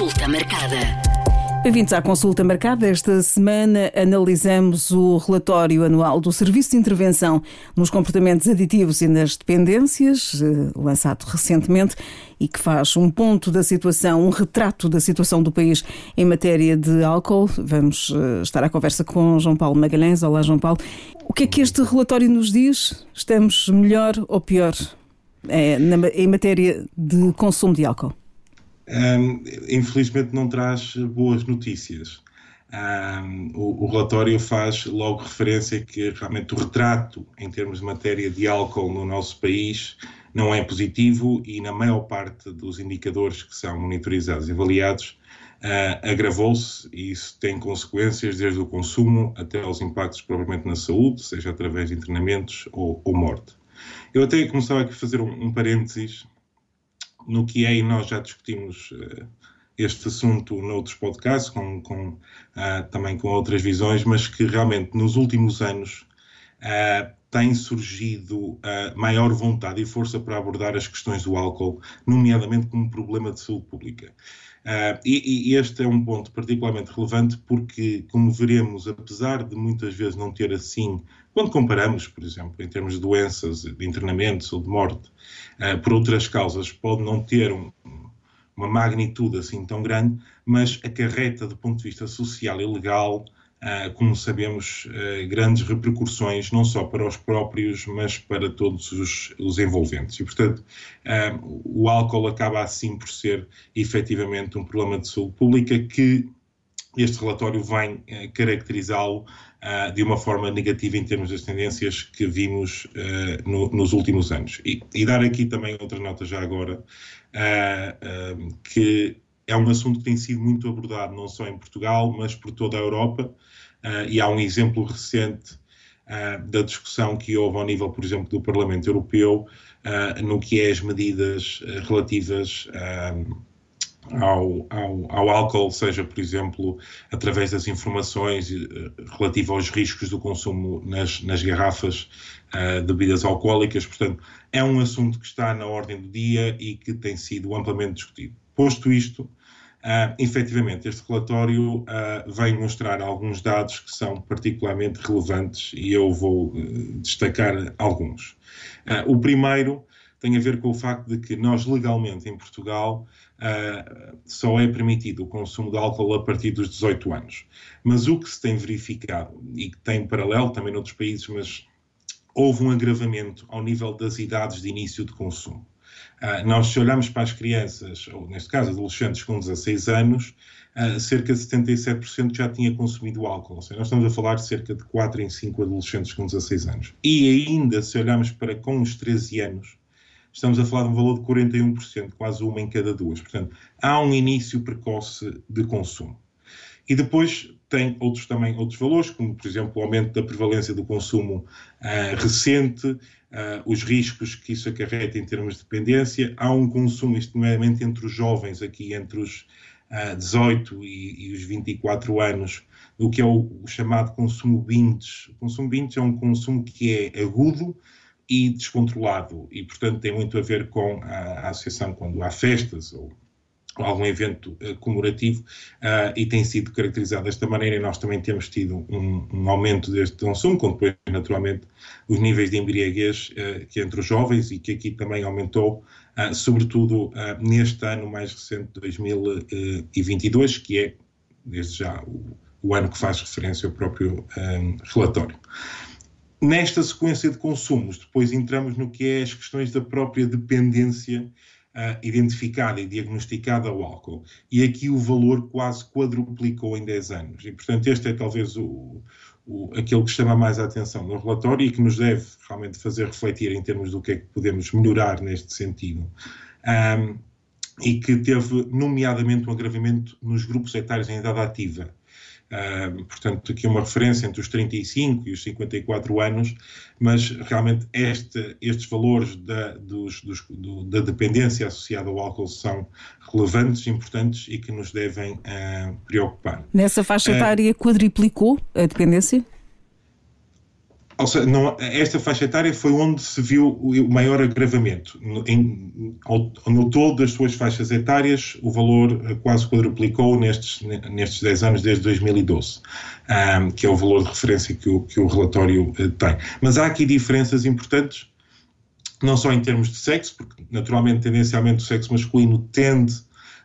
Consulta marcada. Bem-vindos à consulta marcada. Esta semana analisamos o relatório anual do Serviço de Intervenção nos Comportamentos Aditivos e nas Dependências, eh, lançado recentemente, e que faz um ponto da situação, um retrato da situação do país em matéria de álcool. Vamos eh, estar à conversa com João Paulo Magalhães. Olá, João Paulo. O que é que este relatório nos diz? Estamos melhor ou pior é, em matéria de consumo de álcool? Um, infelizmente não traz boas notícias. Um, o, o, relatório faz logo referência que realmente o retrato em termos de matéria de álcool no nosso país não é positivo e na maior parte dos indicadores que são monitorizados e avaliados uh, agravou-se e isso tem consequências desde o consumo até aos impactos propriamente na saúde, seja através de internamentos ou, ou morte. Eu até começava aqui a fazer um, um parênteses no que é, e nós já discutimos uh, este assunto noutros podcasts, com, com, uh, também com outras visões, mas que realmente nos últimos anos uh, tem surgido maior vontade e força para abordar as questões do álcool, nomeadamente como problema de saúde pública. Uh, e, e, este é um ponto particularmente relevante porque, como veremos, apesar de muitas vezes não ter assim, quando comparamos, por exemplo, em termos de doenças, de internamentos ou de morte, uh, por outras causas, pode não ter um, uma magnitude assim tão grande, mas acarreta, do ponto de vista social e legal, como sabemos, uh, grandes repercussões, não só para os próprios, mas para todos os, os envolventes. E, portanto, uh, o álcool acaba assim por ser efetivamente um problema de saúde pública que este relatório vem caracterizá-lo de uma forma negativa em termos das tendências que vimos no, nos últimos anos. E, e, dar aqui também outra nota já agora, que é um assunto que tem sido muito abordado não só em Portugal, mas por toda a Europa, uh, e há um exemplo recente uh, da discussão que houve ao nível, por exemplo, do Parlamento Europeu, uh, no que é as medidas relativas ao, ao, ao, álcool, seja, por exemplo, através das informações relativas aos riscos do consumo nas, nas garrafas de bebidas alcoólicas. Portanto, é um assunto que está na ordem do dia e que tem sido amplamente discutido. Posto isto, Uh, efetivamente, este relatório uh, vem mostrar alguns dados que são particularmente relevantes e eu vou uh, destacar alguns. O primeiro tem a ver com o facto de que nós, legalmente, em Portugal, só é permitido o consumo de álcool a partir dos 18 anos. Mas o que se tem verificado, e que tem paralelo também noutros países, mas houve um agravamento ao nível das idades de início de consumo. Uh, nós, se olharmos para as crianças, ou neste caso adolescentes com 16 anos, uh, cerca de 77% já tinha consumido álcool. Ou seja, nós estamos a falar de cerca de 4 em 5 adolescentes com 16 anos. E ainda, se olharmos para com os 13 anos, estamos a falar de um valor de 41%, quase uma em cada duas. Portanto, há um início precoce de consumo. E depois tem outros também outros valores, como por exemplo o aumento da prevalência do consumo uh, recente, uh, os riscos que isso acarreta em termos de dependência. Há um consumo, estimadamente entre os jovens, aqui entre os uh, 18 e, e, os 24 anos, o que é o, o, chamado consumo binge. O consumo binge é um consumo que é agudo e descontrolado e, portanto, tem muito a ver com a, a associação quando há festas ou algum evento uh, comemorativo uh, e tem sido caracterizado desta maneira e nós também temos tido um, um aumento deste consumo, com depois naturalmente os níveis de embriaguez uh, que entre os jovens e que aqui também aumentou, sobretudo neste ano mais recente, 2022, que é desde já o, o ano que faz referência ao próprio um, relatório. Nesta sequência de consumos, depois entramos no que é as questões da própria dependência uh, identificada e diagnosticada ao álcool. E aqui o valor quase quadruplicou em 10 anos. E, portanto, este é talvez o, o, aquele que chama mais a atenção no relatório e que nos deve realmente fazer refletir em termos do que é que podemos melhorar neste sentido. Um, e que teve, nomeadamente, um agravamento nos grupos etários em idade ativa. Uh, portanto, aqui uma referência entre os 35 e os 54 anos, mas realmente este, estes valores da, dos, dos, do, da dependência associada ao álcool são relevantes, importantes e que nos devem uh, preocupar. Nessa faixa etária uh, quadriplicou a dependência? Ou seja, não, esta faixa etária foi onde se viu o maior agravamento. Em, ao, no todo das suas faixas etárias, o valor eh, quase quadruplicou nestes, nestes 10 anos, desde 2012, um, que é o valor de referência que o, que o relatório uh, tem. Mas há aqui diferenças importantes, não só em termos de sexo, porque naturalmente, tendencialmente, o sexo masculino tende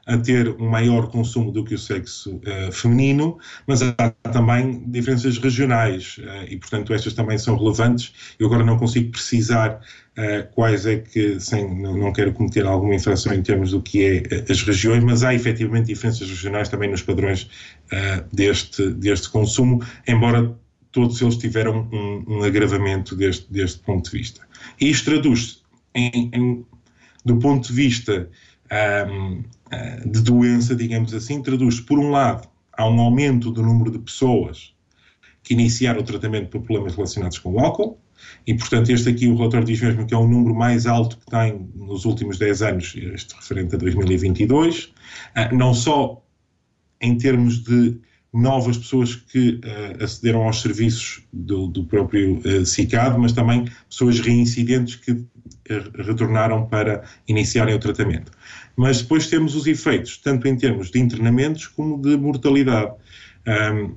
a ter um maior consumo do que o sexo uh, feminino, mas há também diferenças regionais uh, e, portanto, estas também são relevantes. Eu agora não consigo precisar uh, quais é que, sem, não, quero cometer alguma infração em termos do que é as regiões, mas há efetivamente diferenças regionais também nos padrões deste, deste consumo, embora todos eles tiveram um, um agravamento deste, deste ponto de vista. E isto traduz-se em, em, do ponto de vista um, eh, de doença, digamos assim, traduz por um lado, há um aumento do número de pessoas que iniciaram o tratamento por problemas relacionados com o álcool, e portanto este aqui o relatório diz mesmo que é o número mais alto que tem nos últimos 10 anos, este referente a 2022, eh, não só em termos de novas pessoas que uh, acederam aos serviços do, do próprio uh, CICAD, mas também pessoas reincidentes que uh, retornaram para iniciarem o tratamento. Mas depois temos os efeitos, tanto em termos de internamentos como de mortalidade. Um,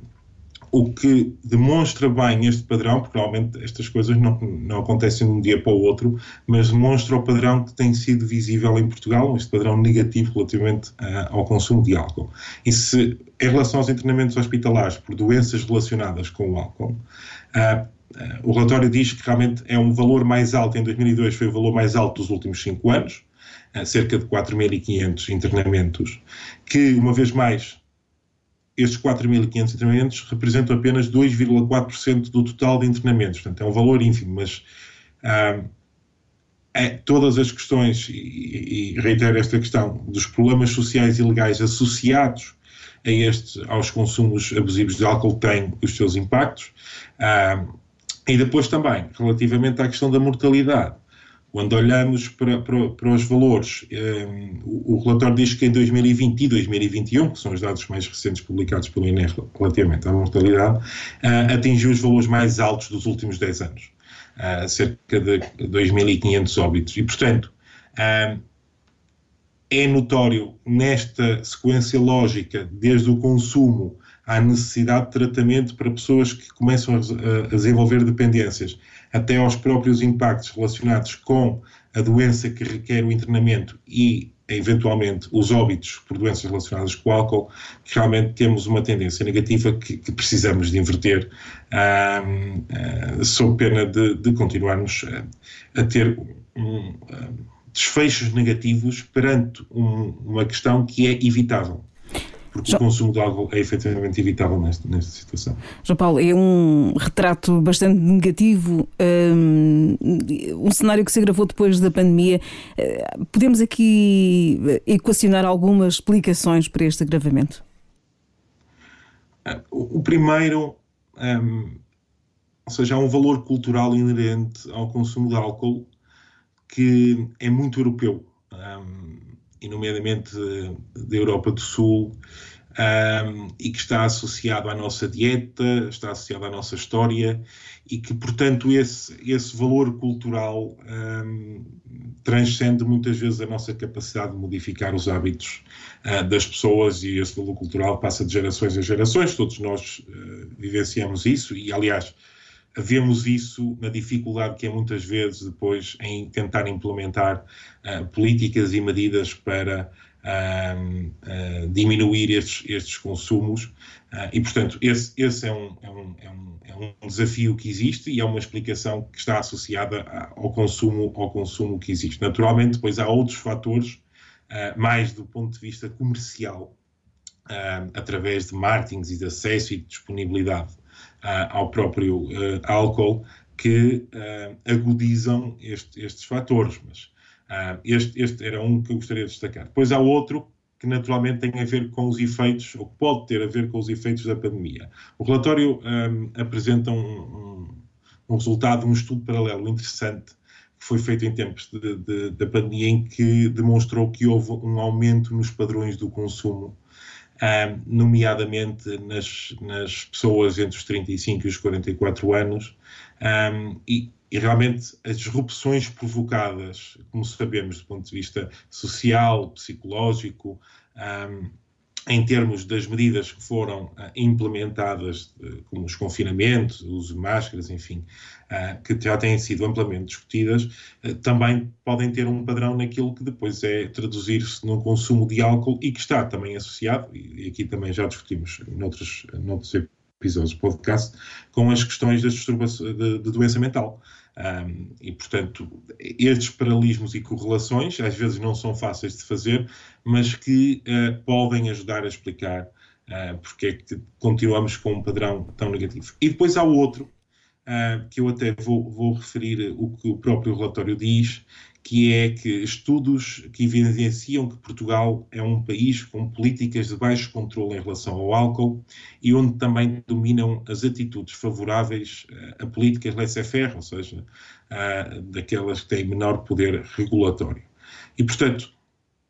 o que demonstra bem este padrão, porque realmente estas coisas não, não acontecem de um dia para o outro, mas demonstra o padrão que tem sido visível em Portugal, este padrão negativo relativamente uh, ao consumo de álcool. E se, em relação aos internamentos hospitalares por doenças relacionadas com o álcool, uh, uh, o relatório diz que realmente é um valor mais alto, em 2002 foi o valor mais alto dos últimos cinco anos, cerca de 4.500 internamentos, que, uma vez mais, estes 4.500 internamentos representam apenas 2,4% do total de internamentos. Portanto, é um valor ínfimo, mas ah, é, todas as questões, e, e reitero esta questão, dos problemas sociais e legais associados a este, aos consumos abusivos de álcool têm os seus impactos. Ah, e depois também, relativamente à questão da mortalidade, quando olhamos para, para, para os valores, ehm, o, o, relatório diz que em 2020 e 2021, que são os dados mais recentes publicados pelo INE relativamente à mortalidade, uh, atingiu os valores mais altos dos últimos 10 anos, uh, cerca de 2.500 óbitos. E, portanto, uh, é notório nesta sequência lógica, desde o consumo à necessidade de tratamento para pessoas que começam a, desenvolver dependências, até aos próprios impactos relacionados com a doença que requer o internamento e, eventualmente, os óbitos por doenças relacionadas com o álcool, que realmente temos uma tendência negativa que, que precisamos de inverter, uh, sob pena de, de continuarmos a, a ter um, uh, desfechos negativos perante um, uma questão que é evitável porque João... o consumo de álcool é efetivamente evitável nesta, nesta situação. João Paulo, é um retrato bastante negativo, um, um cenário que se agravou depois da pandemia. Uh, podemos aqui equacionar algumas explicações para este agravamento? Uh, o, o primeiro, um, ou seja, há um valor cultural inerente ao consumo de álcool que é muito europeu. Um, e nomeadamente da Europa do Sul, um, e que está associado à nossa dieta, está associado à nossa história e que, portanto, esse, esse valor cultural um, transcende muitas vezes a nossa capacidade de modificar os hábitos uh, das pessoas e esse valor cultural passa de gerações em gerações, todos nós uh, vivenciamos isso e, aliás, vemos isso na dificuldade que é muitas vezes depois em tentar implementar uh, políticas e medidas para uh, uh, diminuir estes, estes consumos. e, portanto, esse, esse é, um, é, um, é, um, é, um, desafio que existe e é uma explicação que está associada ao consumo, ao consumo que existe. Naturalmente, depois há outros fatores, mais do ponto de vista comercial, através de marketing e de acesso e de disponibilidade ao próprio uh, álcool que uh, agudizam este, estes fatores. Mas este, este era um que eu gostaria de destacar. Depois há outro que naturalmente tem a ver com os efeitos, ou pode ter a ver com os efeitos da pandemia. O relatório um, apresenta um, um, um, resultado, um estudo paralelo interessante que foi feito em tempos da pandemia, em que demonstrou que houve um aumento nos padrões do consumo nomeadamente nas, nas pessoas entre os 35 e os 44 anos, um, e, e, realmente as disrupções provocadas, como sabemos, do ponto de vista social, psicológico, um, em termos das medidas que foram uh, implementadas, uh, como os confinamentos, o uso de máscaras, enfim, uh, que já têm sido amplamente discutidas, também podem ter um padrão naquilo que depois é traduzir-se no consumo de álcool e que está também associado, e, e aqui também já discutimos noutros, noutros episódios do podcast, com as questões das de, de doença mental. Um, e, portanto, estes paralelismos e correlações às vezes não são fáceis de fazer, mas que uh, podem ajudar a explicar uh, porque é que continuamos com um padrão tão negativo. E depois há outro, uh, que eu até vou, vou referir o que o próprio relatório diz, que é que estudos que evidenciam que Portugal é um país com políticas de baixo controle em relação ao álcool e onde também dominam as atitudes favoráveis a políticas laissez-faire, ou seja, daquelas que têm menor poder regulatório. E, portanto,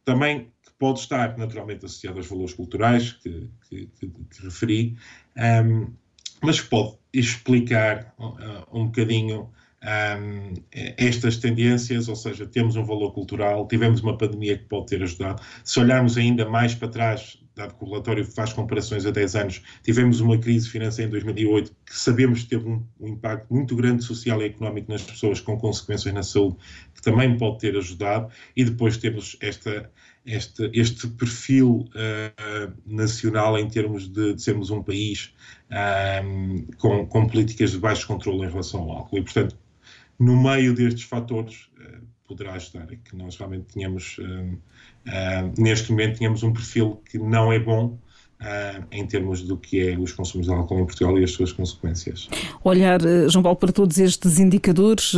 também pode estar naturalmente associado aos valores culturais que, que, que, que referi, um, mas pode explicar uh, um bocadinho um, estas tendências, ou seja, temos um valor cultural, tivemos uma pandemia que pode ter ajudado. Se olharmos ainda mais para trás, dado que o relatório faz comparações a 10 anos, tivemos uma crise financeira em 2008 que sabemos que teve um, um impacto muito grande social e económico nas pessoas, com consequências na saúde, que também pode ter ajudado, e depois temos esta, este, este perfil uh, nacional em termos de, de sermos um país com, com políticas de baixo controle em relação ao álcool. E, portanto, no meio destes fatores, uh, poderá ajudar a que nós realmente tenhamos, uh, uh, neste momento, tenhamos um perfil que não é bom Uh, em termos do que é os consumos de álcool em Portugal e as suas consequências. Olhar, João Paulo, para todos estes indicadores,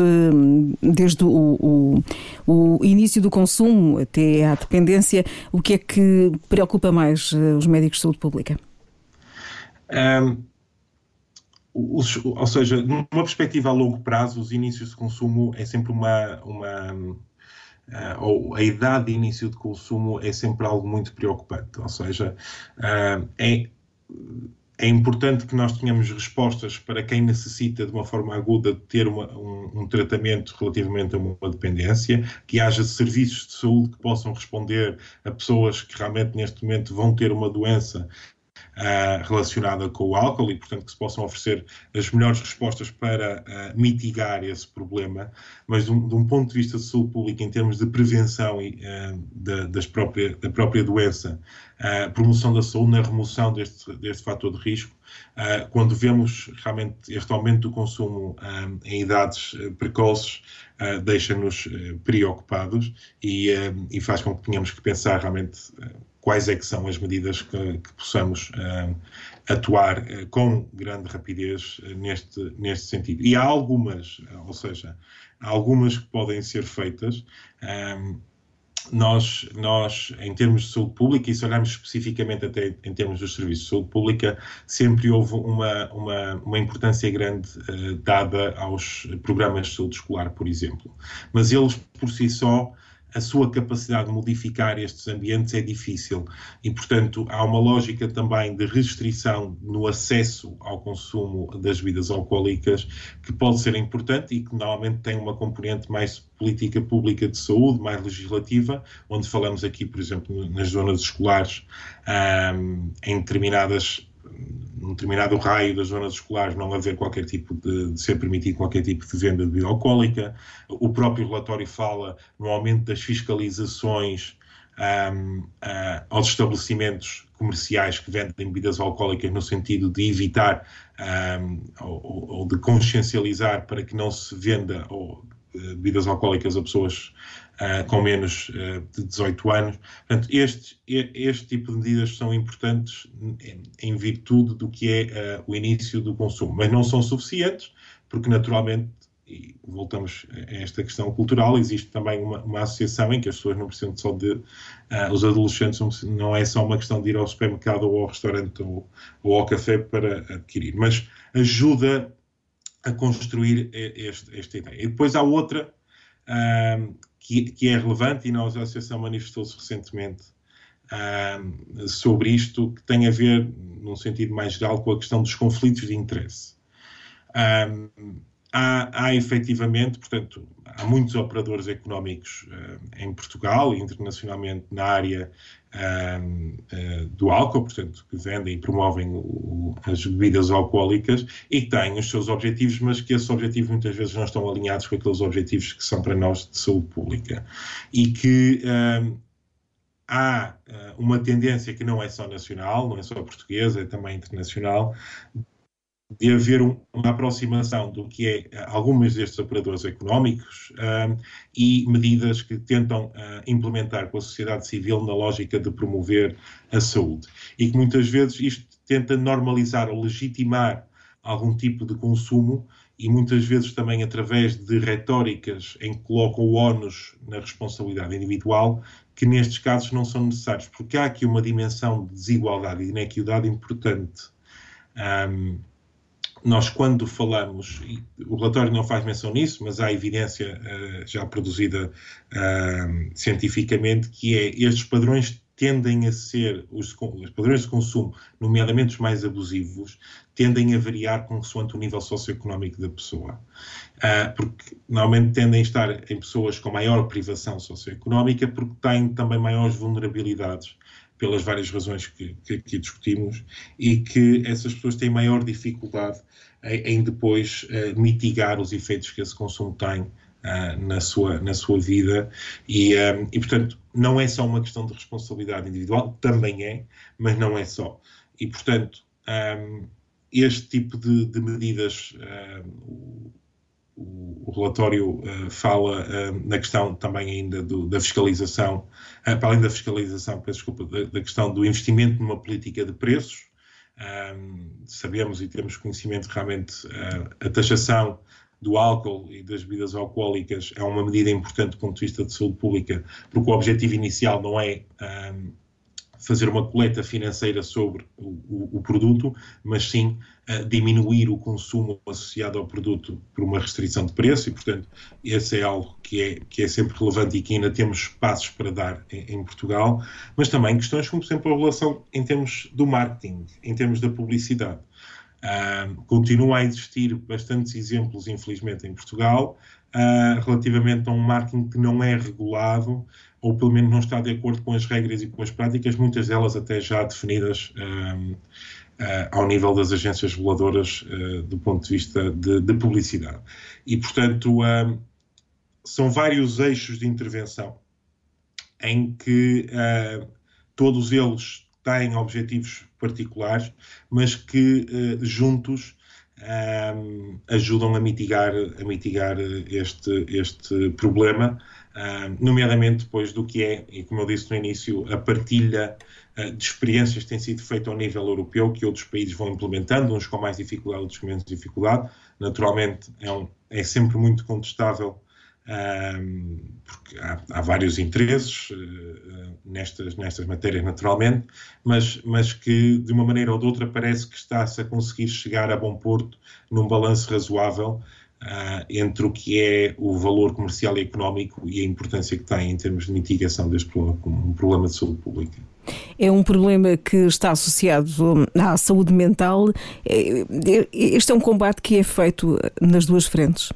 desde o, o, o, início do consumo até à dependência, o que é que preocupa mais os médicos de saúde pública? Um, os, ou seja, numa perspectiva a longo prazo, os inícios de consumo é sempre uma. uma uh, ou a idade de início de consumo é sempre algo muito preocupante. Ou seja, uh, é, é importante que nós tenhamos respostas para quem necessita de uma forma aguda de ter uma, um, um, tratamento relativamente a uma dependência, que haja serviços de saúde que possam responder a pessoas que realmente neste momento vão ter uma doença uh, relacionada com o álcool e, portanto, que se possam oferecer as melhores respostas para uh, mitigar esse problema, mas de um, de um, ponto de vista de saúde pública, em termos de prevenção e, uh, da, das própria, da própria doença, promoção da saúde na remoção deste, deste fator de risco, quando vemos realmente este aumento do consumo em idades precoces, deixa-nos preocupados e, e, faz com que tenhamos que pensar realmente quais é que são as medidas que, que possamos uh, atuar uh, com grande rapidez uh, neste, neste sentido. E há algumas, ou seja, há algumas que podem ser feitas. Um, nós, nós, em termos de saúde pública, e se olharmos especificamente até em termos dos serviços de saúde pública, sempre houve uma, uma, uma importância grande dada aos programas de saúde escolar, por exemplo. Mas eles, por si só, a sua capacidade de modificar estes ambientes é difícil. E, portanto, há uma lógica também de restrição no acesso ao consumo das bebidas alcoólicas que pode ser importante e que normalmente tem uma componente mais política pública de saúde, mais legislativa, onde falamos aqui, por exemplo, nas zonas escolares, um, em determinadas num determinado raio das zonas escolares não haver qualquer tipo de, de, ser permitido qualquer tipo de venda de bebida alcoólica. O próprio relatório fala no aumento das fiscalizações um, uh, aos estabelecimentos comerciais que vendem bebidas alcoólicas no sentido de evitar um, ou, ou, de consciencializar para que não se venda ou, uh, bebidas alcoólicas a pessoas uh, com menos uh, de 18 anos. Portanto, este, este tipo de medidas são importantes em, virtude do que é uh, o início do consumo, mas não são suficientes, porque naturalmente e voltamos a esta questão cultural, existe também uma, uma associação em que as pessoas não precisam só de. Uh, os adolescentes não é só uma questão de ir ao supermercado ou ao restaurante ou, ou ao café para adquirir, mas ajuda a construir este, esta ideia. E depois há outra, uh, que, que, é relevante e a Associação manifestou-se recentemente uh, sobre isto, que tem a ver, num sentido mais geral, com a questão dos conflitos de interesse. Um, há, há efetivamente, portanto, há muitos operadores económicos uh, em Portugal e internacionalmente na área uh, do álcool, portanto, que vendem e promovem o, as bebidas alcoólicas e têm os seus objetivos, mas que esses objetivos muitas vezes não estão alinhados com aqueles objetivos que são para nós de saúde pública. E que há uma tendência que não é só nacional, não é só portuguesa, é também internacional, de haver um, uma aproximação do que é eh, algumas destes operadores económicos uh, e medidas que tentam uh, implementar com a sociedade civil na lógica de promover a saúde. E que muitas vezes isto tenta normalizar ou legitimar algum tipo de consumo e muitas vezes também através de retóricas em que colocam o ónus na responsabilidade individual, que nestes casos não são necessários, porque há aqui uma dimensão de desigualdade e de inequidade importante. Um, nós, quando falamos, o relatório não faz menção nisso, mas há evidência uh, já produzida uh, cientificamente, que é estes padrões tendem a ser, os, os, padrões de consumo, nomeadamente os mais abusivos, tendem a variar consoante o nível socioeconómico da pessoa. Uh, porque normalmente tendem a estar em pessoas com maior privação socioeconómica, porque têm também maiores vulnerabilidades pelas várias razões que, que aqui discutimos, e que essas pessoas têm maior dificuldade em, em depois uh, mitigar os efeitos que esse consumo tem uh, na, sua, na sua vida. E, um, eh, e, portanto, não é só uma questão de responsabilidade individual, também é, mas não é só. E, portanto, um, este tipo de, de medidas. O, relatório uh, fala uh, na questão também ainda do, da fiscalização, uh, para além da fiscalização, peço desculpa, da, da, questão do investimento numa política de preços. sabemos e temos conhecimento realmente a taxação do álcool e das bebidas alcoólicas é uma medida importante do ponto de vista de saúde pública, porque o objetivo inicial não é fazer uma coleta financeira sobre o, o, o produto, mas sim uh, diminuir o consumo associado ao produto por uma restrição de preço e, portanto, esse é algo que é, que é sempre relevante e que ainda temos passos para dar em, em Portugal, mas também questões como, por exemplo, a relação em termos do marketing, em termos da publicidade. Uh, continua a existir bastantes exemplos, infelizmente, em Portugal, uh, relativamente a um marketing que não é regulado ou pelo menos não está de acordo com as regras e com as práticas, muitas delas até já definidas uh, ao nível das agências reguladoras do ponto de vista de, de publicidade. E, portanto, são vários eixos de intervenção em que todos eles têm objetivos particulares, mas que juntos ajudam a mitigar, a mitigar este, este problema, nomeadamente depois do que é, e como eu disse no início, a partilha uh, de experiências que tem sido feita ao nível europeu, que outros países vão implementando, uns com mais dificuldade, outros com menos dificuldade. Naturalmente, é, um, é sempre muito contestável porque há, há, vários interesses uh, nestas, nestas matérias, naturalmente, mas, mas que de uma maneira ou de outra parece que está-se a conseguir chegar a bom porto num balanço razoável uh, entre o que é o valor comercial e económico e a importância que tem em termos de mitigação deste problema como um problema de saúde pública. É um problema que está associado à saúde mental. É, é, este é um combate que é feito nas duas frentes.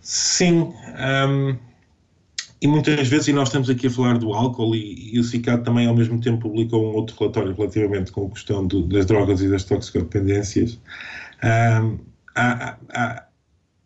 Sim. Um, e muitas vezes, e nós estamos aqui a falar do álcool, e, e o CICAD também ao mesmo tempo publicou um outro relatório relativamente com a questão do, das drogas e das toxicodependências. Um, há, há,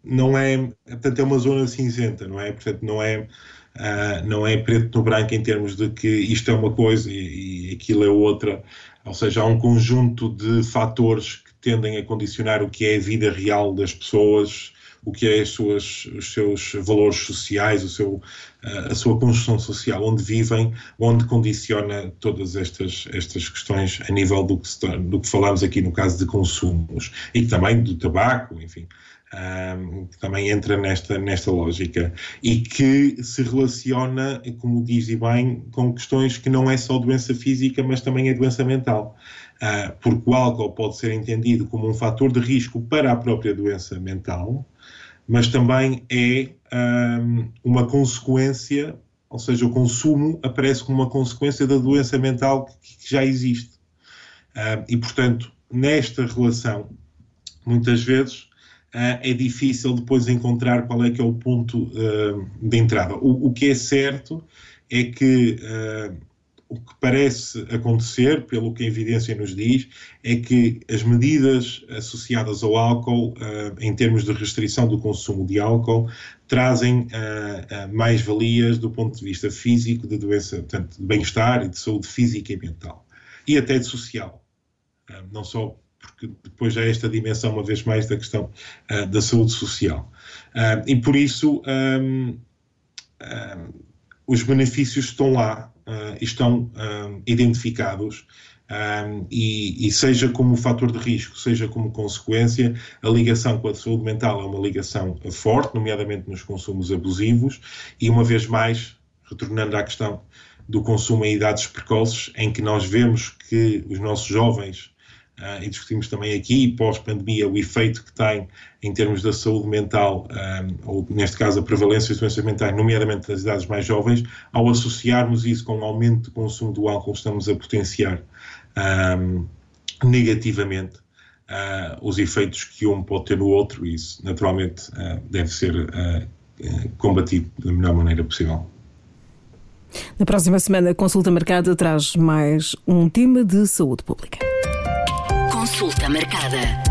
não é, portanto, é uma zona cinzenta, não é? Portanto, não é, uh, não é preto no branco em termos de que isto é uma coisa e, e aquilo é outra. Ou seja, há um conjunto de fatores que tendem a condicionar o que é a vida real das pessoas, o que é suas, os seus valores sociais, o seu, eh, a sua construção social, onde vivem, onde condiciona todas estas, estas questões a nível do que, do que falamos aqui no caso de consumos e também do tabaco, enfim. Um, que também entra nesta, nesta lógica e que se relaciona, como diz e bem, com questões que não é só doença física, mas também é doença mental. Uh, porque o álcool pode ser entendido como um fator de risco para a própria doença mental, mas também é um, uma consequência ou seja, o consumo aparece como uma consequência da doença mental que já existe. Uh, e, portanto, nesta relação, muitas vezes uh, é difícil depois encontrar qual é que é o ponto uh, de entrada. O, o, que é certo é que o que parece acontecer, pelo que a evidência nos diz, é que as medidas associadas ao álcool, uh, em termos de restrição do consumo de álcool, trazem uh, uh, mais valias do ponto de vista físico, de doença, portanto, de bem-estar e de saúde física e mental. E até de social. não só porque depois é esta dimensão, uma vez mais, da questão da saúde social. e por isso, um, um, os benefícios estão lá, uh, estão uh, identificados um, e, e, seja como fator de risco, seja como consequência, a ligação com a saúde mental é uma ligação forte, nomeadamente nos consumos abusivos, e uma vez mais, retornando à questão do consumo em idades precoces, em que nós vemos que os nossos jovens Uh, e discutimos também aqui, pós-pandemia, o efeito que tem em termos da saúde mental, um, ah, ou neste caso a prevalência de doenças mentais, nomeadamente nas idades mais jovens, ao associarmos isso com o aumento do consumo do álcool, estamos a potenciar um, negativamente uh, os efeitos que um pode ter no outro, e isso naturalmente uh, deve ser combatido da melhor maneira possível. Na próxima semana, a consulta marcada traz mais um tema de saúde pública. Consulta marcada.